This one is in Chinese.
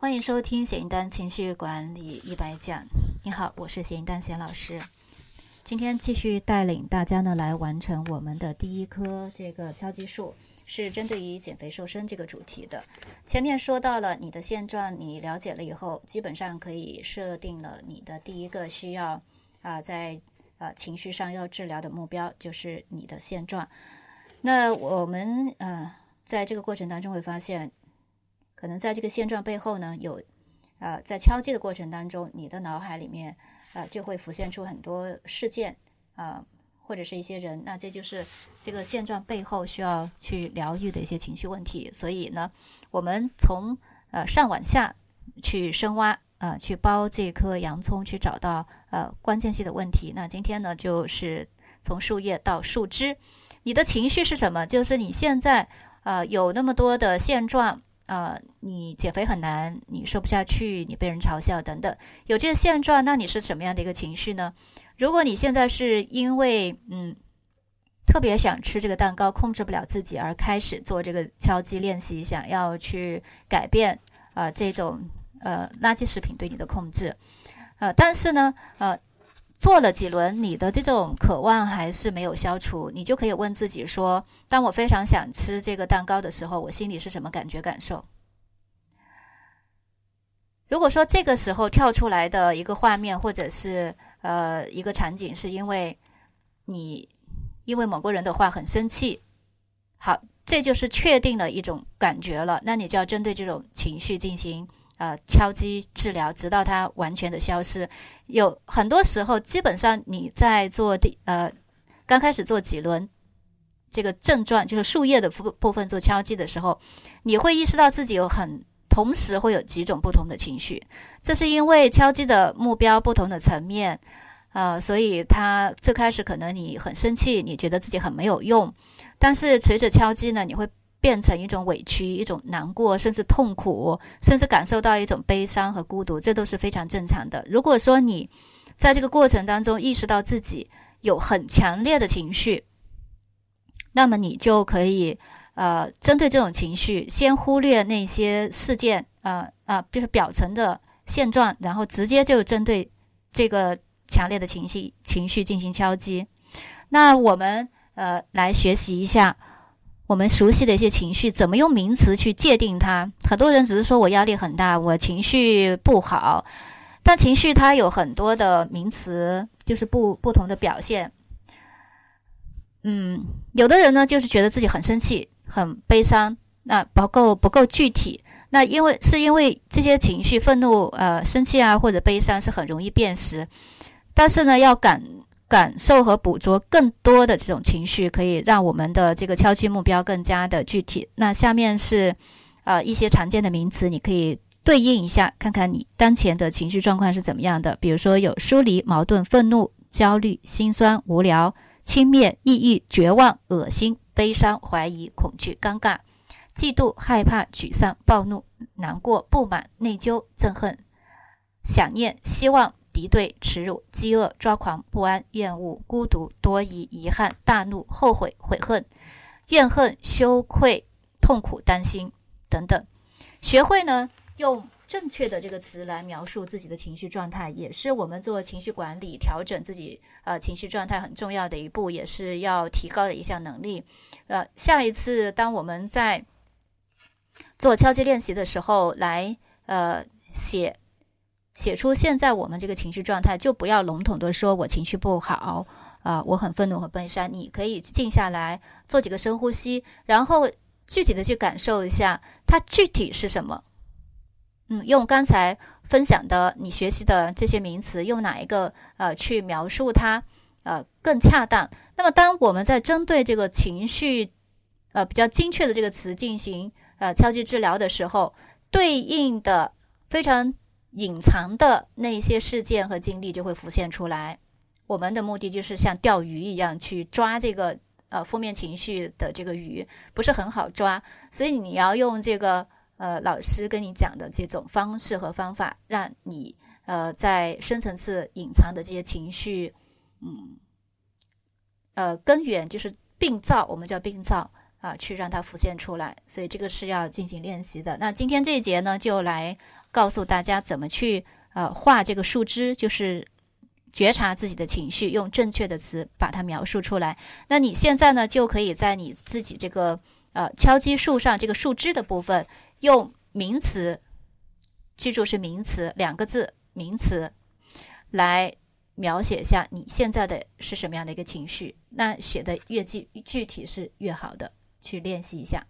欢迎收听写音丹情绪管理一百讲。你好，我是写音丹贤老师。今天继续带领大家呢来完成我们的第一颗这个敲击术，是针对于减肥瘦身这个主题的。前面说到了你的现状，你了解了以后，基本上可以设定了你的第一个需要啊，在呃情绪上要治疗的目标，就是你的现状。那我们呃在这个过程当中会发现。可能在这个现状背后呢，有，呃，在敲击的过程当中，你的脑海里面，呃，就会浮现出很多事件，啊，或者是一些人，那这就是这个现状背后需要去疗愈的一些情绪问题。所以呢，我们从呃上往下去深挖，啊，去剥这颗洋葱，去找到呃关键性的问题。那今天呢，就是从树叶到树枝，你的情绪是什么？就是你现在呃有那么多的现状。呃，你减肥很难，你瘦不下去，你被人嘲笑等等，有这个现状，那你是什么样的一个情绪呢？如果你现在是因为嗯特别想吃这个蛋糕，控制不了自己而开始做这个敲击练习，想要去改变啊这种呃垃圾食品对你的控制，呃，但是呢，呃。做了几轮，你的这种渴望还是没有消除，你就可以问自己说：当我非常想吃这个蛋糕的时候，我心里是什么感觉感受？如果说这个时候跳出来的一个画面或者是呃一个场景，是因为你因为某个人的话很生气，好，这就是确定了一种感觉了，那你就要针对这种情绪进行。呃，敲击治疗，直到它完全的消失。有很多时候，基本上你在做第呃刚开始做几轮这个症状，就是树叶的部部分做敲击的时候，你会意识到自己有很同时会有几种不同的情绪。这是因为敲击的目标不同的层面，呃，所以他最开始可能你很生气，你觉得自己很没有用，但是随着敲击呢，你会。变成一种委屈、一种难过，甚至痛苦，甚至感受到一种悲伤和孤独，这都是非常正常的。如果说你在这个过程当中意识到自己有很强烈的情绪，那么你就可以呃，针对这种情绪，先忽略那些事件，啊啊，就是表层的现状，然后直接就针对这个强烈的情绪情绪进行敲击。那我们呃来学习一下。我们熟悉的一些情绪，怎么用名词去界定它？很多人只是说我压力很大，我情绪不好，但情绪它有很多的名词，就是不不同的表现。嗯，有的人呢，就是觉得自己很生气、很悲伤，那不够不够具体。那因为是因为这些情绪，愤怒、呃，生气啊，或者悲伤是很容易辨识，但是呢，要感。感受和捕捉更多的这种情绪，可以让我们的这个敲击目标更加的具体。那下面是，呃，一些常见的名词，你可以对应一下，看看你当前的情绪状况是怎么样的。比如说有疏离、矛盾、愤怒、焦虑、心酸、无聊、轻蔑、抑郁、绝望、恶心、悲伤、怀疑、恐惧、尴尬、嫉妒、害怕、沮丧、暴怒、难过、不满、内疚、憎恨、想念、希望。敌对、耻辱、饥饿、抓狂、不安、厌恶、孤独、多疑、遗憾、大怒、后悔、悔恨、怨恨、羞愧、痛苦、担心等等。学会呢，用正确的这个词来描述自己的情绪状态，也是我们做情绪管理、调整自己呃情绪状态很重要的一步，也是要提高的一项能力。呃，下一次当我们在做敲击练习的时候，来呃写。写出现在我们这个情绪状态，就不要笼统的说我情绪不好啊，我很愤怒和悲伤。你可以静下来，做几个深呼吸，然后具体的去感受一下它具体是什么。嗯，用刚才分享的你学习的这些名词，用哪一个呃去描述它呃更恰当？那么当我们在针对这个情绪呃比较精确的这个词进行呃敲击治疗的时候，对应的非常。隐藏的那些事件和经历就会浮现出来。我们的目的就是像钓鱼一样去抓这个呃负面情绪的这个鱼，不是很好抓，所以你要用这个呃老师跟你讲的这种方式和方法，让你呃在深层次隐藏的这些情绪，嗯，呃根源就是病灶，我们叫病灶，啊，去让它浮现出来。所以这个是要进行练习的。那今天这一节呢，就来告诉大家怎么去呃画这个树枝，就是觉察自己的情绪，用正确的词把它描述出来。那你现在呢，就可以在你自己这个呃敲击树上这个树枝的部分，用名词，记住是名词两个字，名词来。描写一下你现在的是什么样的一个情绪，那写的越具具体是越好的，去练习一下。